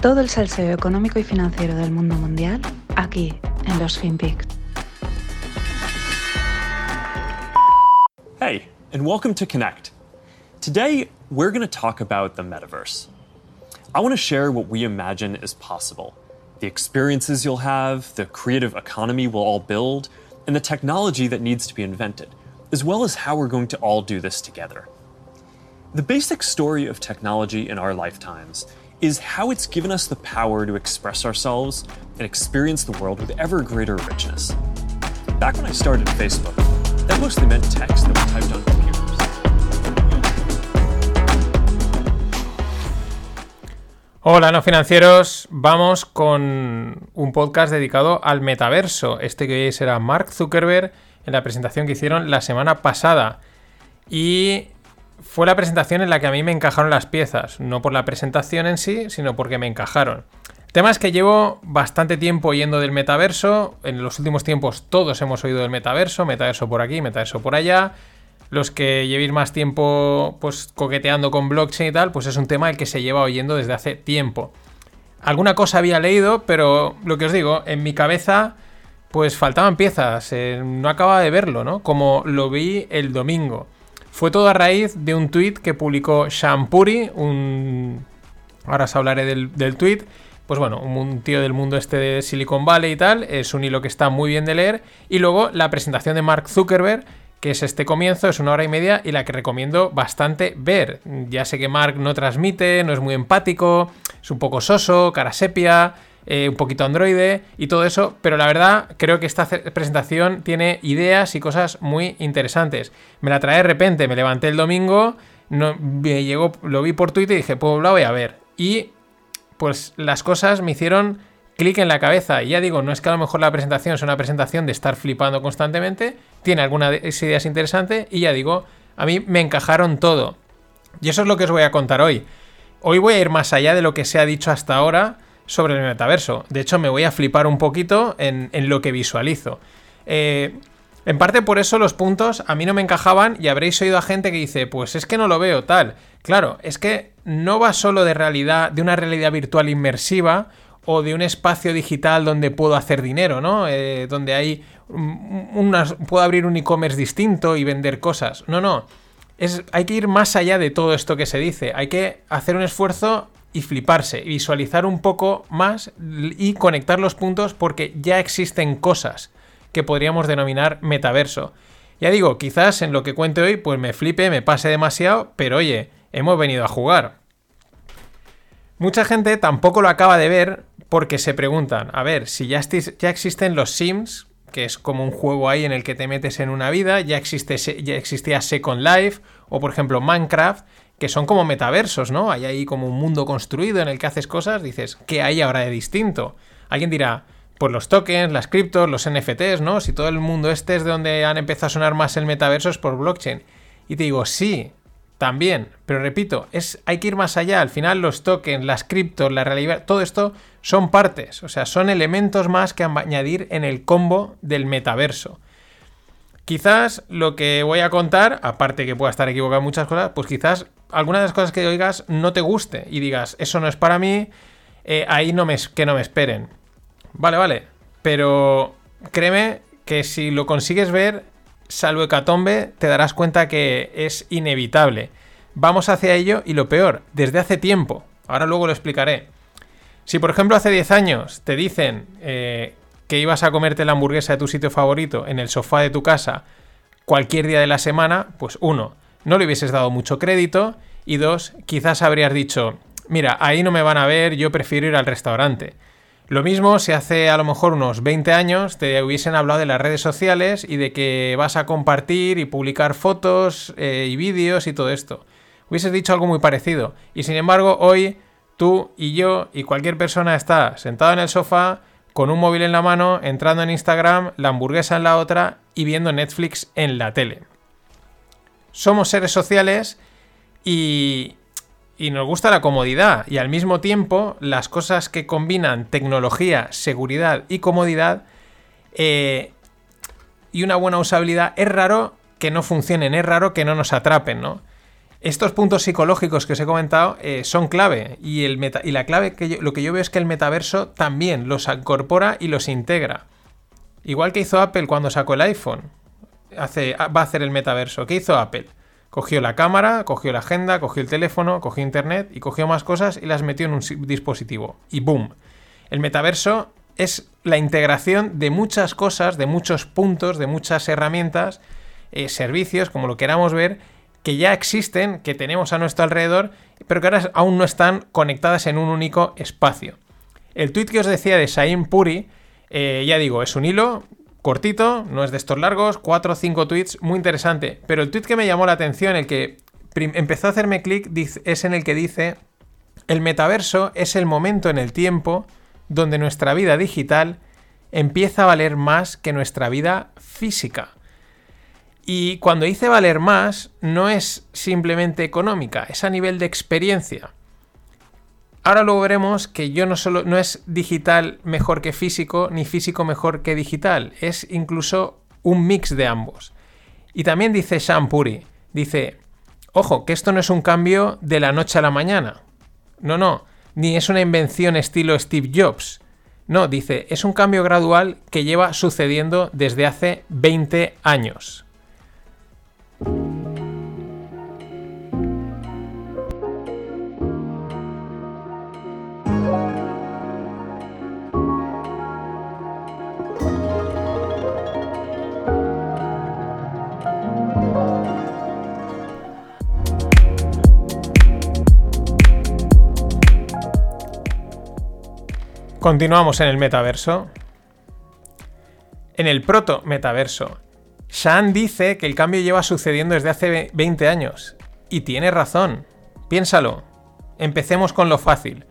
Todo el salseo económico y financiero del mundo mundial aquí en los FinPix. Hey, and welcome to Connect. Today, we're going to talk about the metaverse. I want to share what we imagine is possible the experiences you'll have, the creative economy we'll all build, and the technology that needs to be invented, as well as how we're going to all do this together. The basic story of technology in our lifetimes is how it's given us the power to express ourselves and experience the world with ever greater richness. Back when I started Facebook, that mostly meant text that we typed on computers. Hola, no financieros. Vamos con un podcast dedicado al metaverso. Este que hoy será Mark Zuckerberg en la presentación que hicieron la semana pasada. Y fue la presentación en la que a mí me encajaron las piezas. No por la presentación en sí, sino porque me encajaron. El tema es que llevo bastante tiempo oyendo del metaverso. En los últimos tiempos todos hemos oído del metaverso. Metaverso por aquí, metaverso por allá. Los que llevéis más tiempo pues coqueteando con blockchain y tal, pues es un tema el que se lleva oyendo desde hace tiempo. Alguna cosa había leído, pero lo que os digo, en mi cabeza pues faltaban piezas, eh, no acababa de verlo, ¿no? Como lo vi el domingo. Fue todo a raíz de un tweet que publicó Shampuri, un... Ahora os hablaré del, del tweet. Pues bueno, un tío del mundo este de Silicon Valley y tal. Es un hilo que está muy bien de leer. Y luego la presentación de Mark Zuckerberg, que es este comienzo, es una hora y media y la que recomiendo bastante ver. Ya sé que Mark no transmite, no es muy empático, es un poco soso, cara sepia, eh, un poquito androide y todo eso, pero la verdad creo que esta presentación tiene ideas y cosas muy interesantes. Me la trae de repente, me levanté el domingo, me llegó, lo vi por Twitter y dije, pues la voy a ver. Y pues las cosas me hicieron clic en la cabeza. Y ya digo, no es que a lo mejor la presentación es una presentación de estar flipando constantemente, tiene algunas ideas interesantes y ya digo, a mí me encajaron todo. Y eso es lo que os voy a contar hoy. Hoy voy a ir más allá de lo que se ha dicho hasta ahora sobre el metaverso. De hecho, me voy a flipar un poquito en, lo que visualizo. Eh, en parte por eso los puntos a mí no me encajaban y habréis oído a gente que dice, pues es que no lo veo tal. Claro, es que no va solo de realidad, de una realidad virtual inmersiva o de un espacio digital donde puedo hacer dinero, ¿no? Eh, donde hay puedo abrir un e-commerce distinto y vender cosas. No, no. Es, hay que ir más allá de todo esto que se dice. Hay que hacer un esfuerzo y fliparse, visualizar un poco más y conectar los puntos porque ya existen cosas que podríamos denominar metaverso. Ya digo, quizás en lo que cuente hoy pues me flipe, me pase demasiado, pero oye, hemos venido a jugar. Mucha gente tampoco lo acaba de ver porque se preguntan, a ver, si ya, ya existen los Sims, que es como un juego ahí en el que te metes en una vida, ya, existe, ya existía Second Life, o por ejemplo Minecraft, que son como metaversos, ¿no? Hay ahí como un mundo construido en el que haces cosas, dices, ¿qué hay ahora de distinto? Alguien dirá, pues los tokens, las criptos, los NFTs, ¿no? Si todo el mundo este es de donde han empezado a sonar más el metaverso es por blockchain. Y te digo, sí, también, pero repito, es, hay que ir más allá. Al final los tokens, las criptos, la realidad, todo esto son partes, o sea, son elementos más que añadir en el combo del metaverso. Quizás lo que voy a contar, aparte que pueda estar equivocado en muchas cosas, pues quizás algunas de las cosas que oigas no te guste y digas, eso no es para mí, eh, ahí no me, que no me esperen. Vale, vale, pero créeme que si lo consigues ver, salvo hecatombe, te darás cuenta que es inevitable. Vamos hacia ello y lo peor, desde hace tiempo. Ahora luego lo explicaré. Si por ejemplo hace 10 años te dicen eh, que ibas a comerte la hamburguesa de tu sitio favorito en el sofá de tu casa cualquier día de la semana, pues uno, no le hubieses dado mucho crédito y dos, quizás habrías dicho, mira, ahí no me van a ver, yo prefiero ir al restaurante. Lo mismo si hace a lo mejor unos 20 años te hubiesen hablado de las redes sociales y de que vas a compartir y publicar fotos eh, y vídeos y todo esto. Hubieses dicho algo muy parecido. Y sin embargo, hoy tú y yo y cualquier persona está sentado en el sofá con un móvil en la mano, entrando en Instagram, la hamburguesa en la otra y viendo Netflix en la tele. Somos seres sociales y, nos gusta la comodidad y al mismo tiempo las cosas que combinan tecnología, seguridad y comodidad eh, y una buena usabilidad es raro que no funcionen, es raro que no nos atrapen, ¿no? Estos puntos psicológicos que os he comentado eh, son clave y, el y la clave que lo que yo veo es que el metaverso también los incorpora y los integra. Igual que hizo Apple cuando sacó el iPhone, hace, va a hacer el metaverso. ¿Qué hizo Apple? Cogió la cámara, cogió la agenda, cogió el teléfono, cogió internet y cogió más cosas y las metió en un dispositivo. Y boom. El metaverso es la integración de muchas cosas, de muchos puntos, de muchas herramientas, eh, servicios, como lo queramos ver, que ya existen, que tenemos a nuestro alrededor, pero que ahora aún no están conectadas en un único espacio. El tweet que os decía de Saim Puri, eh, ya digo, es un hilo cortito, no es de estos largos, 4 o 5 tweets, muy interesante. Pero el tweet que me llamó la atención, el que empezó a hacerme clic, es en el que dice, el metaverso es el momento en el tiempo donde nuestra vida digital empieza a valer más que nuestra vida física. Y cuando dice valer más, no es simplemente económica, es a nivel de experiencia. Ahora luego veremos que yo no solo no es digital mejor que físico, ni físico mejor que digital, es incluso un mix de ambos. Y también dice Shampuri, dice, ojo, que esto no es un cambio de la noche a la mañana. No, no, ni es una invención estilo Steve Jobs. No, dice, es un cambio gradual que lleva sucediendo desde hace 20 años. Continuamos en el metaverso. En el proto-metaverso, Shan dice que el cambio lleva sucediendo desde hace 20 años. Y tiene razón. Piénsalo. Empecemos con lo fácil.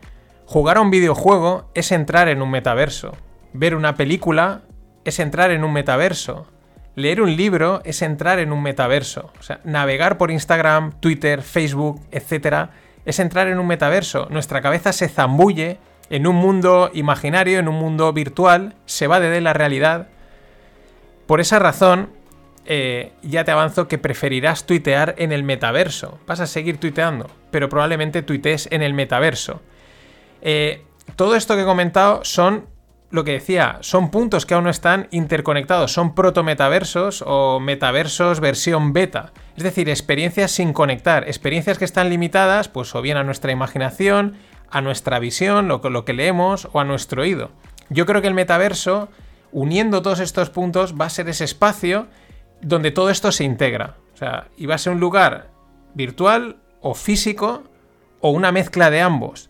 Jugar a un videojuego es entrar en un metaverso. Ver una película es entrar en un metaverso. Leer un libro es entrar en un metaverso. O sea, navegar por Instagram, Twitter, Facebook, etc. es entrar en un metaverso. Nuestra cabeza se zambulle en un mundo imaginario, en un mundo virtual, se va de la realidad. Por esa razón, eh, ya te avanzo que preferirás tuitear en el metaverso. Vas a seguir tuiteando, pero probablemente tuitees en el metaverso. Eh, todo esto que he comentado son lo que decía, son puntos que aún no están interconectados, son proto-metaversos o metaversos versión beta. Es decir, experiencias sin conectar, experiencias que están limitadas, pues o bien a nuestra imaginación, a nuestra visión, lo, lo que leemos o a nuestro oído. Yo creo que el metaverso, uniendo todos estos puntos, va a ser ese espacio donde todo esto se integra. O sea, y va a ser un lugar virtual o físico o una mezcla de ambos.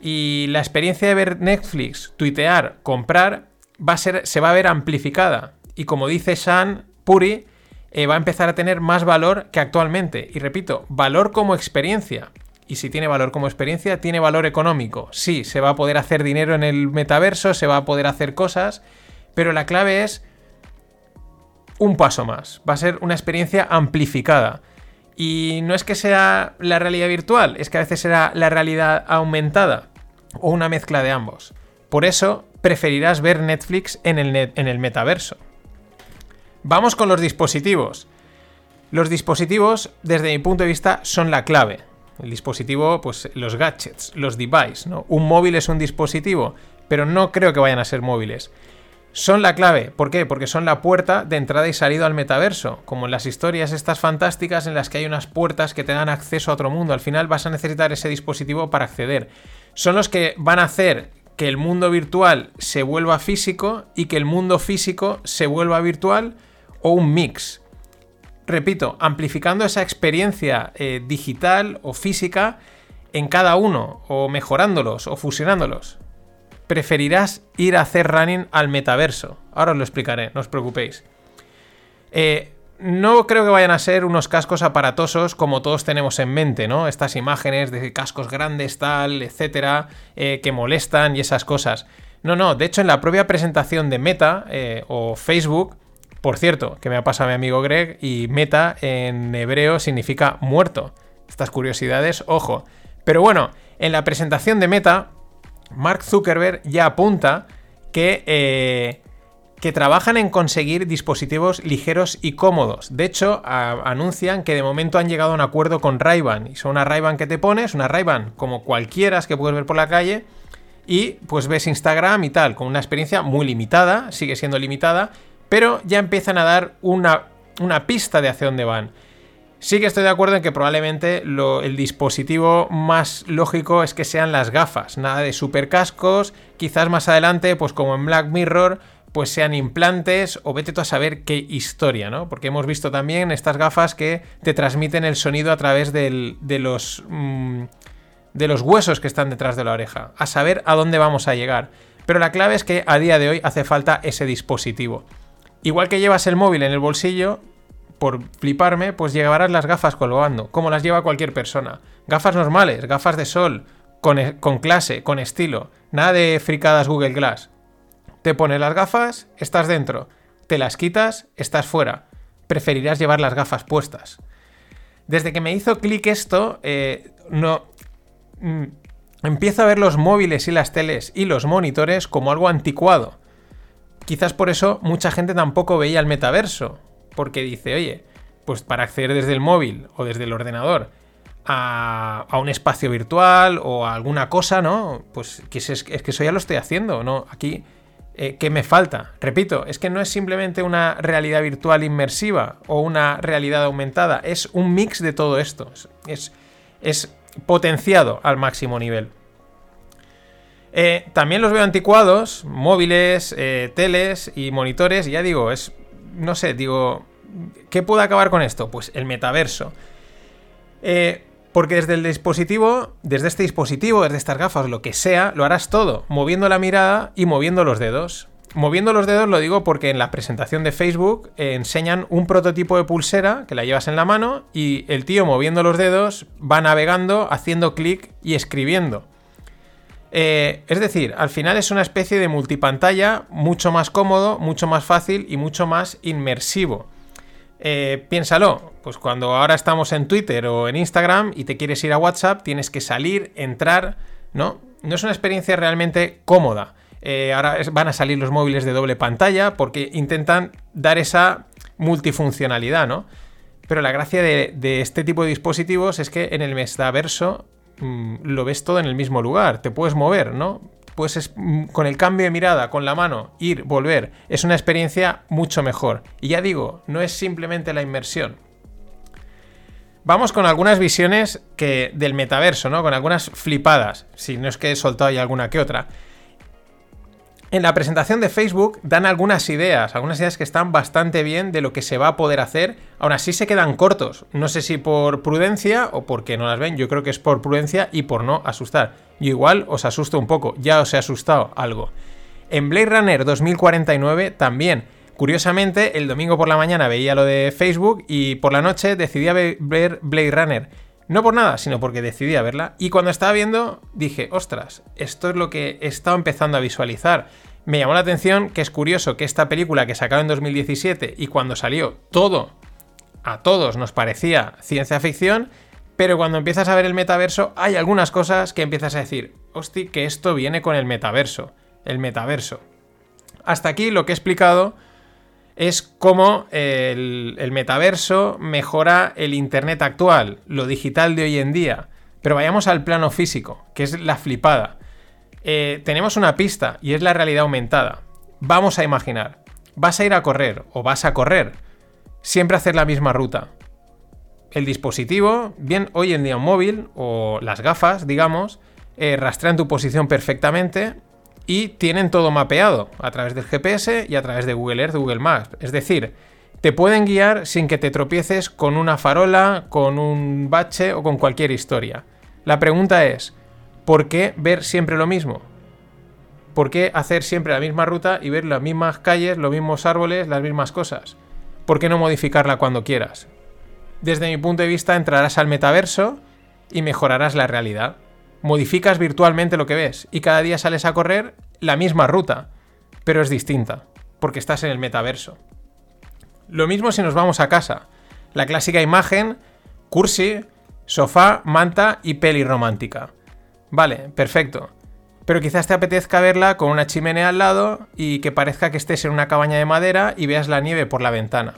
Y la experiencia de ver Netflix, tuitear, comprar, va a ser, se va a ver amplificada. Y como dice Sean Puri, eh, va a empezar a tener más valor que actualmente. Y repito, valor como experiencia. Y si tiene valor como experiencia, tiene valor económico. Sí, se va a poder hacer dinero en el metaverso, se va a poder hacer cosas, pero la clave es un paso más. Va a ser una experiencia amplificada. Y no es que sea la realidad virtual, es que a veces será la realidad aumentada o una mezcla de ambos. Por eso preferirás ver Netflix en el, en el metaverso. Vamos con los dispositivos. Los dispositivos, desde mi punto de vista, son la clave. El dispositivo, pues los gadgets, los devices, ¿no? Un móvil es un dispositivo, pero no creo que vayan a ser móviles son la clave. ¿Por qué? Porque son la puerta de entrada y salida al metaverso. Como en las historias estas fantásticas en las que hay unas puertas que te dan acceso a otro mundo. Al final vas a necesitar ese dispositivo para acceder. Son los que van a hacer que el mundo virtual se vuelva físico y que el mundo físico se vuelva virtual o un mix. Repito, amplificando esa experiencia eh, digital o física en cada uno, o mejorándolos, o fusionándolos preferirás ir a hacer running al metaverso. Ahora os lo explicaré, no os preocupéis. Eh, no creo que vayan a ser unos cascos aparatosos como todos tenemos en mente, ¿no? Estas imágenes de cascos grandes, tal, etcétera, eh, que molestan y esas cosas. No, no, de hecho en la propia presentación de Meta o Facebook, por cierto, que me ha pasado mi amigo Greg, y Meta en hebreo significa muerto. Estas curiosidades, ojo. Pero bueno, en la presentación de Meta Mark Zuckerberg ya apunta que eh, que trabajan en conseguir dispositivos ligeros y cómodos. De hecho, anuncian que de momento han llegado a un acuerdo con Ray-Ban. Y son una Ray-Ban que te pones, una Ray-Ban como cualquiera que puedes ver por la calle. Y pues ves Instagram y tal, con una experiencia muy limitada, sigue siendo limitada, pero ya empiezan a dar una, una pista de hacia dónde van. Sí que estoy de acuerdo en que probablemente el dispositivo más lógico es que sean las gafas, nada de super cascos, quizás más adelante, pues como en Black Mirror, pues sean implantes o vete tú a saber qué historia, ¿no? Porque hemos visto también estas gafas que te transmiten el sonido a través de los... Mm, de los huesos que están detrás de la oreja, a saber a dónde vamos a llegar. Pero la clave es que a día de hoy hace falta ese dispositivo. Igual que llevas el móvil en el bolsillo, por fliparme, pues llevarás las gafas colgando, como las lleva cualquier persona. Gafas normales, gafas de sol, con, e, con clase, con estilo, nada de fricadas Google Glass. Te pones las gafas, estás dentro. Te las quitas, estás fuera. Preferirás llevar las gafas puestas. Desde que me hizo clic esto, eh, no. Mm, empiezo a ver los móviles y las teles y los monitores como algo anticuado. Quizás por eso mucha gente tampoco veía el metaverso. Porque dice, oye, pues para acceder desde el móvil o desde el ordenador a, un espacio virtual o a alguna cosa, ¿no? Pues es, que eso ya lo estoy haciendo, ¿no? Aquí eh, ¿qué me falta? Repito, es que no es simplemente una realidad virtual inmersiva o una realidad aumentada, es un mix de todo esto. Es, es potenciado al máximo nivel. Eh, también los veo anticuados, móviles, eh, teles y monitores. ya digo, es. No sé, digo. ¿Qué puede acabar con esto? Pues el metaverso. Eh, porque desde el dispositivo, desde este dispositivo, desde estas gafas, lo que sea, lo harás todo, moviendo la mirada y moviendo los dedos. Moviendo los dedos lo digo porque en la presentación de Facebook enseñan un prototipo de pulsera que la llevas en la mano y el tío moviendo los dedos va navegando, haciendo clic y escribiendo. Eh, es decir, al final es una especie de multipantalla mucho más cómodo, mucho más fácil y mucho más inmersivo. Eh, piénsalo, pues cuando ahora estamos en Twitter o en Instagram y te quieres ir a WhatsApp, tienes que salir, entrar, ¿no? No es una experiencia realmente cómoda. Eh, ahora van a salir los móviles de doble pantalla porque intentan dar esa multifuncionalidad, ¿no? Pero la gracia de, este tipo de dispositivos es que en el metaverso mm, lo ves todo en el mismo lugar, te puedes mover, ¿no? pues con el cambio de mirada, con la mano, ir, volver, es una experiencia mucho mejor. Y ya digo, no es simplemente la inmersión. Vamos con algunas visiones que, del metaverso, ¿no? Con algunas flipadas, si no es que he soltado ahí alguna que otra. En la presentación de Facebook dan algunas ideas, algunas ideas que están bastante bien de lo que se va a poder hacer. Aún así se quedan cortos. No sé si por prudencia o porque no las ven. Yo creo que es por prudencia y por no asustar. Yo igual os asusto un poco. Ya os he asustado algo. En Blade Runner 2049 también. Curiosamente, el domingo por la mañana veía lo de Facebook y por la noche decidí ver Blade Runner. No por nada, sino porque decidí verla. Y cuando estaba viendo, dije, ostras, esto es lo que he estado empezando a visualizar. Me llamó la atención que es curioso que esta película que sacaba en 2017 y cuando salió todo, a todos nos parecía ciencia ficción, pero cuando empiezas a ver el metaverso hay algunas cosas que empiezas a decir, hosti, que esto viene con el metaverso, el metaverso. Hasta aquí lo que he explicado es cómo el, metaverso mejora el Internet actual, lo digital de hoy en día. Pero vayamos al plano físico, que es la flipada. Eh, tenemos una pista y es la realidad aumentada. Vamos a imaginar, vas a ir a correr o vas a correr, siempre hacer la misma ruta. El dispositivo, bien hoy en día un móvil o las gafas, digamos, eh, rastrean tu posición perfectamente y tienen todo mapeado a través del GPS y a través de Google Earth, Google Maps. Es decir, te pueden guiar sin que te tropieces con una farola, con un bache o con cualquier historia. La pregunta es, ¿por qué ver siempre lo mismo? ¿Por qué hacer siempre la misma ruta y ver las mismas calles, los mismos árboles, las mismas cosas? ¿Por qué no modificarla cuando quieras? Desde mi punto de vista entrarás al metaverso y mejorarás la realidad modificas virtualmente lo que ves y cada día sales a correr la misma ruta, pero es distinta, porque estás en el metaverso. Lo mismo si nos vamos a casa. La clásica imagen, cursi, sofá, manta y peli romántica. Vale, perfecto. pero quizás te apetezca verla con una chimenea al lado y que parezca que estés en una cabaña de madera y veas la nieve por la ventana.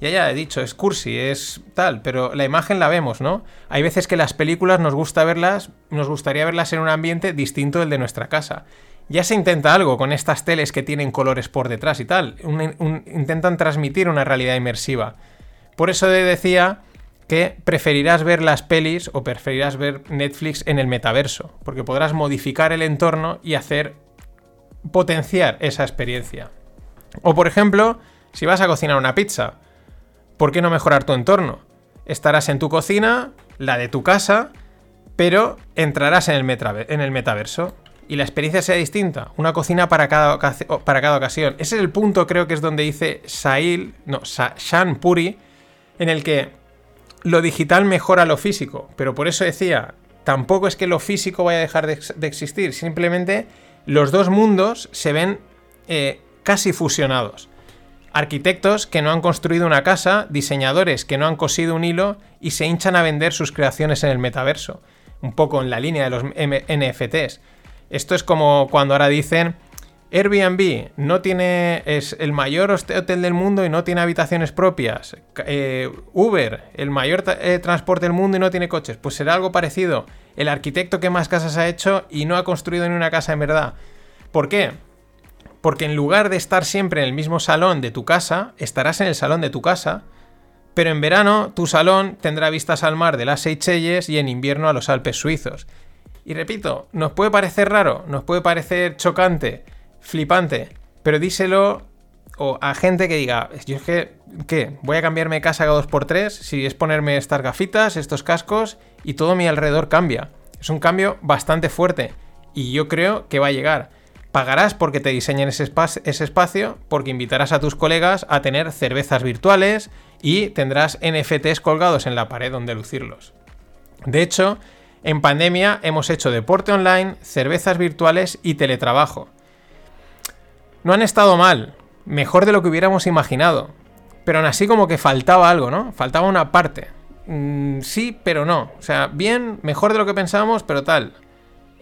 Ya ya he dicho, es cursi, es tal, pero la imagen la vemos, ¿no? Hay veces que las películas nos gusta verlas, nos gustaría verlas en un ambiente distinto del de nuestra casa. Ya se intenta algo con estas teles que tienen colores por detrás y tal. intentan transmitir una realidad inmersiva. Por eso decía que preferirás ver las pelis o preferirás ver Netflix en el metaverso, porque podrás modificar el entorno y hacer potenciar esa experiencia. O por ejemplo, si vas a cocinar una pizza, ¿por qué no mejorar tu entorno? Estarás en tu cocina, la de tu casa, pero entrarás en el, en el metaverso y la experiencia sea distinta. Una cocina para cada, para cada ocasión. Ese es el punto, creo que es donde dice Sail, no, Shan Puri, en el que lo digital mejora lo físico, pero por eso decía, tampoco es que lo físico vaya a dejar de, existir, simplemente los dos mundos se ven eh, casi fusionados. Arquitectos que no han construido una casa, diseñadores que no han cosido un hilo y se hinchan a vender sus creaciones en el metaverso, un poco en la línea de los NFTs. Esto es como cuando ahora dicen, Airbnb no tiene, es el mayor hotel del mundo y no tiene habitaciones propias. Eh, Uber, el mayor eh, transporte del mundo y no tiene coches. Pues será algo parecido. El arquitecto que más casas ha hecho y no ha construido ni una casa en verdad. ¿Por qué? Porque en lugar de estar siempre en el mismo salón de tu casa, estarás en el salón de tu casa, pero en verano tu salón tendrá vistas al mar de las Seychelles y en invierno a los Alpes suizos. Y repito, nos puede parecer raro, nos puede parecer chocante, flipante. Pero díselo o a gente que diga, yo es que, ¿qué? Voy a cambiarme casa cada 2x3 si es ponerme estas gafitas, estos cascos y todo mi alrededor cambia. Es un cambio bastante fuerte y yo creo que va a llegar. Pagarás porque te diseñen ese, espacio, porque invitarás a tus colegas a tener cervezas virtuales y tendrás NFTs colgados en la pared donde lucirlos. De hecho, en pandemia hemos hecho deporte online, cervezas virtuales y teletrabajo. No han estado mal, mejor de lo que hubiéramos imaginado. Pero aún así como que faltaba algo, ¿no? Faltaba una parte. Mm, sí, pero no. O sea, bien, mejor de lo que pensábamos, pero tal.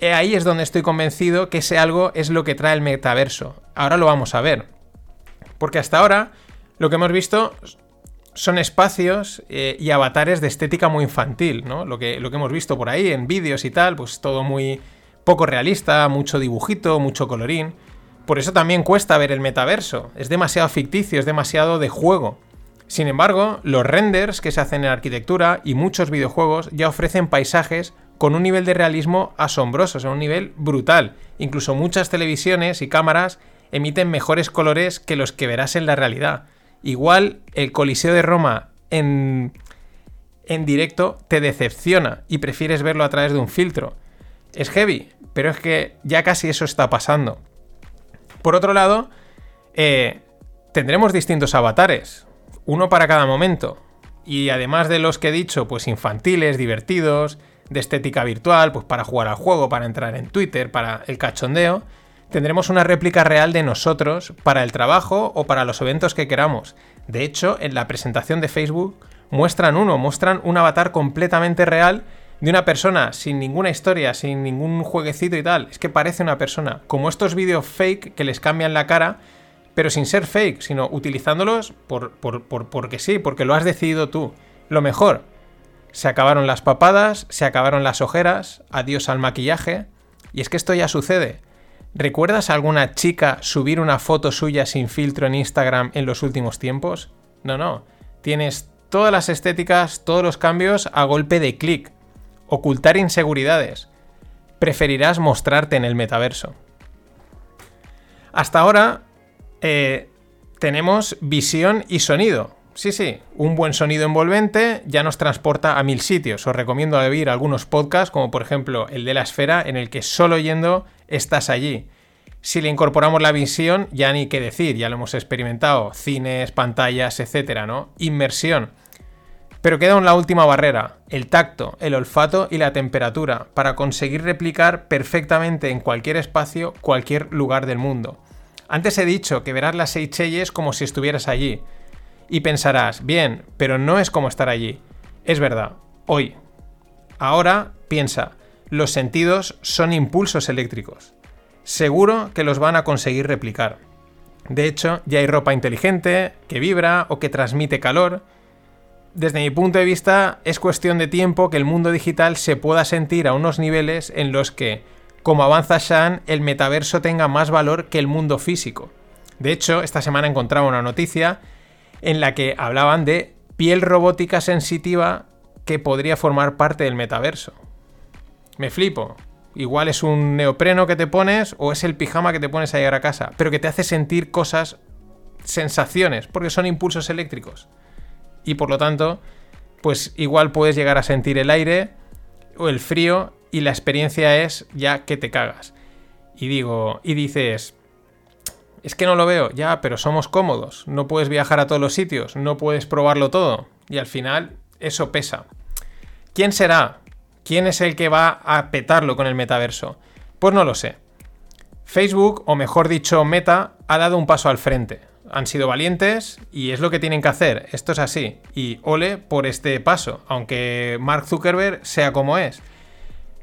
Ahí es donde estoy convencido que ese algo es lo que trae el metaverso. Ahora lo vamos a ver. Porque hasta ahora lo que hemos visto son espacios eh, y avatares de estética muy infantil, ¿no? Lo que, lo que hemos visto por ahí en vídeos y tal, pues todo muy poco realista, mucho dibujito, mucho colorín. Por eso también cuesta ver el metaverso. Es demasiado ficticio, es demasiado de juego. Sin embargo, los renders que se hacen en arquitectura y muchos videojuegos ya ofrecen paisajes con un nivel de realismo asombroso, o un nivel brutal. Incluso muchas televisiones y cámaras emiten mejores colores que los que verás en la realidad. Igual el Coliseo de Roma en, en directo te decepciona y prefieres verlo a través de un filtro. Es heavy, pero es que ya casi eso está pasando. Por otro lado, eh, tendremos distintos avatares, uno para cada momento. Y además de los que he dicho, pues infantiles, divertidos, de estética virtual, pues para jugar al juego, para entrar en Twitter, para el cachondeo, tendremos una réplica real de nosotros para el trabajo o para los eventos que queramos. De hecho, en la presentación de Facebook muestran uno, muestran un avatar completamente real de una persona sin ninguna historia, sin ningún jueguecito y tal. Es que parece una persona. Como estos vídeos fake que les cambian la cara, pero sin ser fake, sino utilizándolos por, por, porque sí, porque lo has decidido tú. Lo mejor, se acabaron las papadas, se acabaron las ojeras, adiós al maquillaje. Y es que esto ya sucede. ¿Recuerdas a alguna chica subir una foto suya sin filtro en Instagram en los últimos tiempos? No, no. Tienes todas las estéticas, todos los cambios a golpe de clic ocultar inseguridades. Preferirás mostrarte en el metaverso. Hasta ahora eh, tenemos visión y sonido. Sí, sí, un buen sonido envolvente ya nos transporta a mil sitios. Os recomiendo oír algunos podcasts, como por ejemplo el de la esfera, en el que solo yendo estás allí. Si le incorporamos la visión, ya ni qué decir, ya lo hemos experimentado. Cines, pantallas, etcétera, ¿no? Inmersión. Pero queda una última barrera, el tacto, el olfato y la temperatura, para conseguir replicar perfectamente en cualquier espacio, cualquier lugar del mundo. Antes he dicho que verás las Seychelles como si estuvieras allí. Y pensarás, bien, pero no es como estar allí. Es verdad, hoy. Ahora piensa, los sentidos son impulsos eléctricos. seguro que los van a conseguir replicar. De hecho, ya hay ropa inteligente, que vibra o que transmite calor. Desde mi punto de vista, es cuestión de tiempo que el mundo digital se pueda sentir a unos niveles en los que, como avanza Shan, el metaverso tenga más valor que el mundo físico. De hecho, esta semana encontraba una noticia en la que hablaban de piel robótica sensitiva que podría formar parte del metaverso. Me flipo. Igual es un neopreno que te pones o es el pijama que te pones a llegar a casa, pero que te hace sentir cosas, sensaciones, porque son impulsos eléctricos. Y por lo tanto, pues igual puedes llegar a sentir el aire o el frío y la experiencia es ya que te cagas. Y digo, y dices, es que no lo veo, ya, pero somos cómodos, no puedes viajar a todos los sitios, no puedes probarlo todo. Y al final, eso pesa. ¿Quién será? ¿Quién es el que va a petarlo con el metaverso? Pues no lo sé. Facebook, o mejor dicho, Meta, ha dado un paso al frente. Han sido valientes y es lo que tienen que hacer. Esto es así. Y ole por este paso, aunque Mark Zuckerberg sea como es.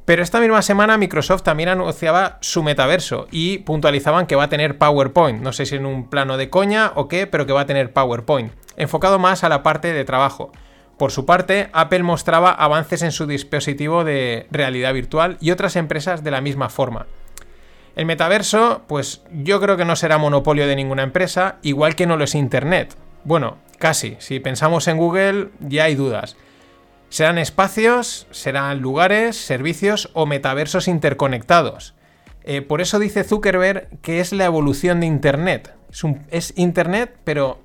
Pero esta misma semana Microsoft también anunciaba su metaverso y puntualizaban que va a tener PowerPoint. No sé si en un plano de coña o qué, pero que va a tener PowerPoint. Enfocado más a la parte de trabajo. Por su parte, Apple mostraba avances en su dispositivo de realidad virtual y otras empresas de la misma forma. El metaverso, pues yo creo que no será monopolio de ninguna empresa, igual que no lo es Internet. Bueno, casi. Si pensamos en Google, ya hay dudas. Serán espacios, serán lugares, servicios o metaversos interconectados. Eh, por eso dice Zuckerberg que es la evolución de Internet. Es, es Internet, pero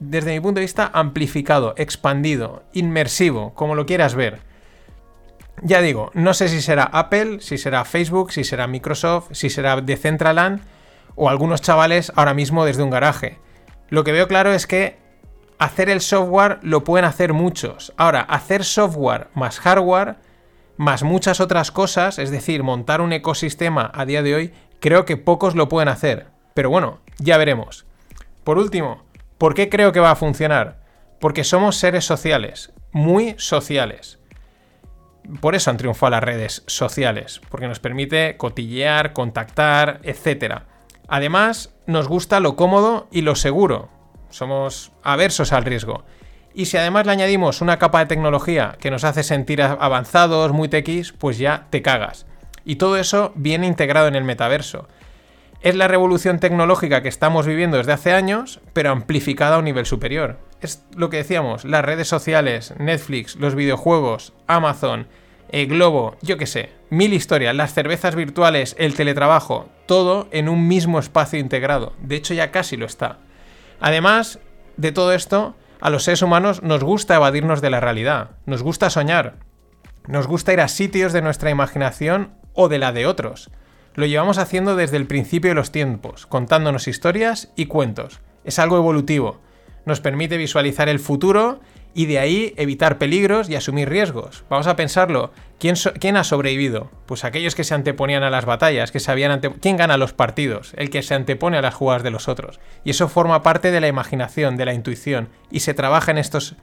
desde mi punto de vista, amplificado, expandido, inmersivo, como lo quieras ver. Ya digo, no sé si será Apple, si será Facebook, si será Microsoft, si será Decentraland o algunos chavales ahora mismo desde un garaje. Lo que veo claro es que hacer el software lo pueden hacer muchos. Ahora, hacer software más hardware, más muchas otras cosas, es decir, montar un ecosistema a día de hoy, creo que pocos lo pueden hacer. Pero bueno, ya veremos. Por último, ¿Por qué creo que va a funcionar? Porque somos seres sociales, muy sociales. Por eso han triunfado las redes sociales, porque nos permite cotillear, contactar, etc. Además, nos gusta lo cómodo y lo seguro. Somos aversos al riesgo. Y si además le añadimos una capa de tecnología que nos hace sentir avanzados, muy tequis, pues ya te cagas. Y todo eso viene integrado en el metaverso. Es la revolución tecnológica que estamos viviendo desde hace años, pero amplificada a un nivel superior. Es lo que decíamos, las redes sociales, Netflix, los videojuegos, Amazon, el Globo, yo qué sé, mil historias, las cervezas virtuales, el teletrabajo, todo en un mismo espacio integrado. De hecho ya casi lo está. Además de todo esto, a los seres humanos nos gusta evadirnos de la realidad, nos gusta soñar, nos gusta ir a sitios de nuestra imaginación o de la de otros. Lo llevamos haciendo desde el principio de los tiempos, contándonos historias y cuentos. Es algo evolutivo. Nos permite visualizar el futuro y de ahí evitar peligros y asumir riesgos. Vamos a pensarlo. ¿Quién, ha sobrevivido? Pues aquellos que se anteponían a las batallas, que sabían quién gana los partidos, el que se antepone a las jugadas de los otros. Y eso forma parte de la imaginación, de la intuición, y se trabaja en estos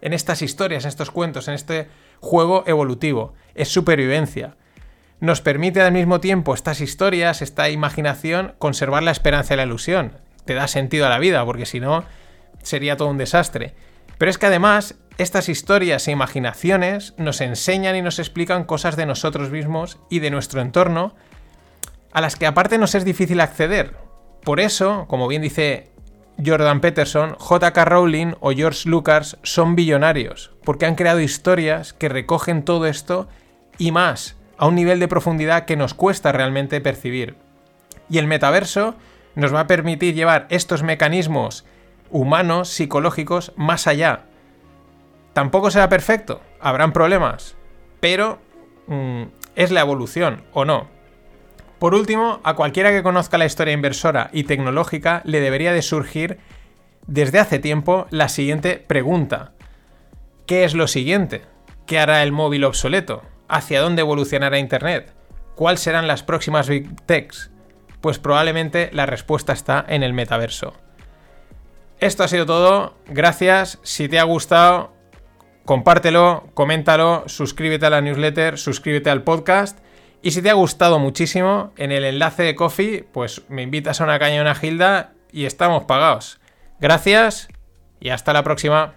en estas historias, en estos cuentos, en este juego evolutivo. Es supervivencia nos permite al mismo tiempo estas historias, esta imaginación, conservar la esperanza y la ilusión. Te da sentido a la vida, porque si no, sería todo un desastre. Pero es que además, estas historias e imaginaciones nos enseñan y nos explican cosas de nosotros mismos y de nuestro entorno, a las que aparte nos es difícil acceder. Por eso, como bien dice Jordan Peterson, JK Rowling o George Lucas son billonarios, porque han creado historias que recogen todo esto y más a un nivel de profundidad que nos cuesta realmente percibir. Y el metaverso nos va a permitir llevar estos mecanismos humanos, psicológicos, más allá. Tampoco será perfecto, habrán problemas, pero mm, es la evolución, ¿o no? Por último, a cualquiera que conozca la historia inversora y tecnológica le debería de surgir desde hace tiempo la siguiente pregunta. ¿Qué es lo siguiente? ¿Qué hará el móvil obsoleto? ¿Hacia dónde evolucionará Internet? ¿Cuáles serán las próximas Big Techs? Pues probablemente la respuesta está en el metaverso. Esto ha sido todo. Gracias. Si te ha gustado, compártelo, coméntalo, suscríbete a la newsletter, suscríbete al podcast Y si te ha gustado muchísimo, en el enlace de Coffee, pues me invitas a una caña una gilda y estamos pagados. Gracias y hasta la próxima.